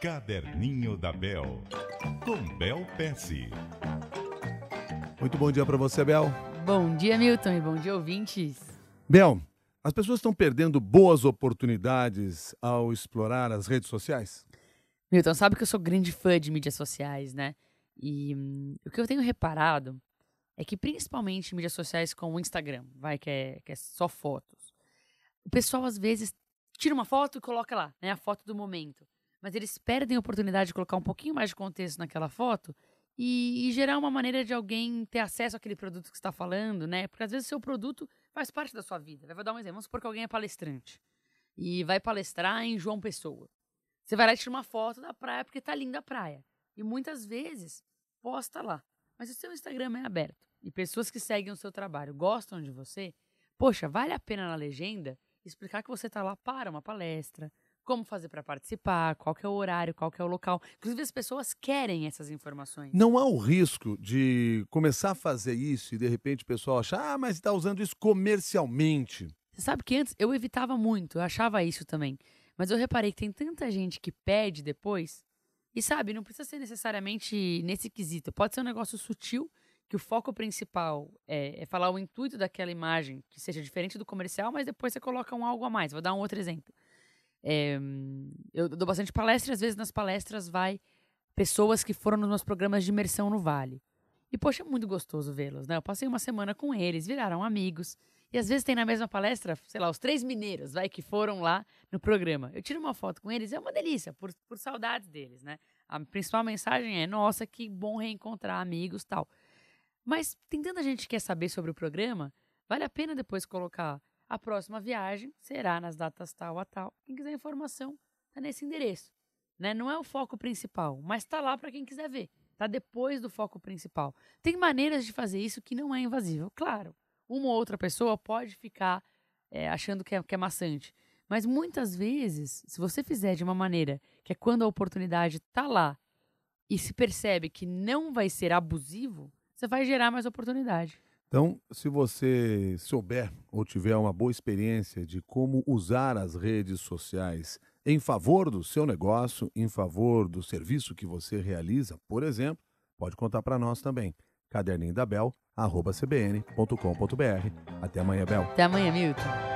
Caderninho da Bel, com Bel Pesce. Muito bom dia para você, Bel. Bom dia, Milton, e bom dia, ouvintes. Bel, as pessoas estão perdendo boas oportunidades ao explorar as redes sociais? Milton, sabe que eu sou grande fã de mídias sociais, né? E hum, o que eu tenho reparado é que, principalmente mídias sociais como o Instagram, vai, que é, que é só fotos, o pessoal às vezes tira uma foto e coloca lá, né? A foto do momento mas eles perdem a oportunidade de colocar um pouquinho mais de contexto naquela foto e, e gerar uma maneira de alguém ter acesso àquele produto que está falando, né? Porque às vezes o seu produto faz parte da sua vida. Vou dar um exemplo. Vamos supor que alguém é palestrante e vai palestrar em João Pessoa. Você vai lá e tira uma foto da praia porque tá linda a praia. E muitas vezes posta lá. Mas o seu Instagram é aberto e pessoas que seguem o seu trabalho gostam de você, poxa, vale a pena na legenda explicar que você está lá para uma palestra, como fazer para participar, qual que é o horário, qual que é o local. Inclusive as pessoas querem essas informações. Não há o risco de começar a fazer isso e de repente o pessoal achar, ah, mas está usando isso comercialmente. Você sabe que antes eu evitava muito, eu achava isso também. Mas eu reparei que tem tanta gente que pede depois. E sabe, não precisa ser necessariamente nesse quesito. Pode ser um negócio sutil, que o foco principal é, é falar o intuito daquela imagem, que seja diferente do comercial, mas depois você coloca um algo a mais. Vou dar um outro exemplo. É, eu dou bastante palestra, e às vezes nas palestras vai pessoas que foram nos meus programas de imersão no Vale. E, poxa, é muito gostoso vê-los, né? Eu passei uma semana com eles, viraram amigos. E às vezes tem na mesma palestra, sei lá, os três mineiros, vai, que foram lá no programa. Eu tiro uma foto com eles, é uma delícia, por, por saudades deles, né? A principal mensagem é, nossa, que bom reencontrar amigos tal. Mas tem tanta gente que quer saber sobre o programa, vale a pena depois colocar a próxima viagem será nas datas tal a tal. Quem quiser informação, está nesse endereço. Né? Não é o foco principal, mas está lá para quem quiser ver. Está depois do foco principal. Tem maneiras de fazer isso que não é invasivo. Claro, uma ou outra pessoa pode ficar é, achando que é, que é maçante. Mas muitas vezes, se você fizer de uma maneira que é quando a oportunidade está lá e se percebe que não vai ser abusivo, você vai gerar mais oportunidade. Então, se você souber ou tiver uma boa experiência de como usar as redes sociais em favor do seu negócio, em favor do serviço que você realiza, por exemplo, pode contar para nós também. Caderninho da Bel, arroba cbn.com.br. Até amanhã, Bel. Até amanhã, Milton.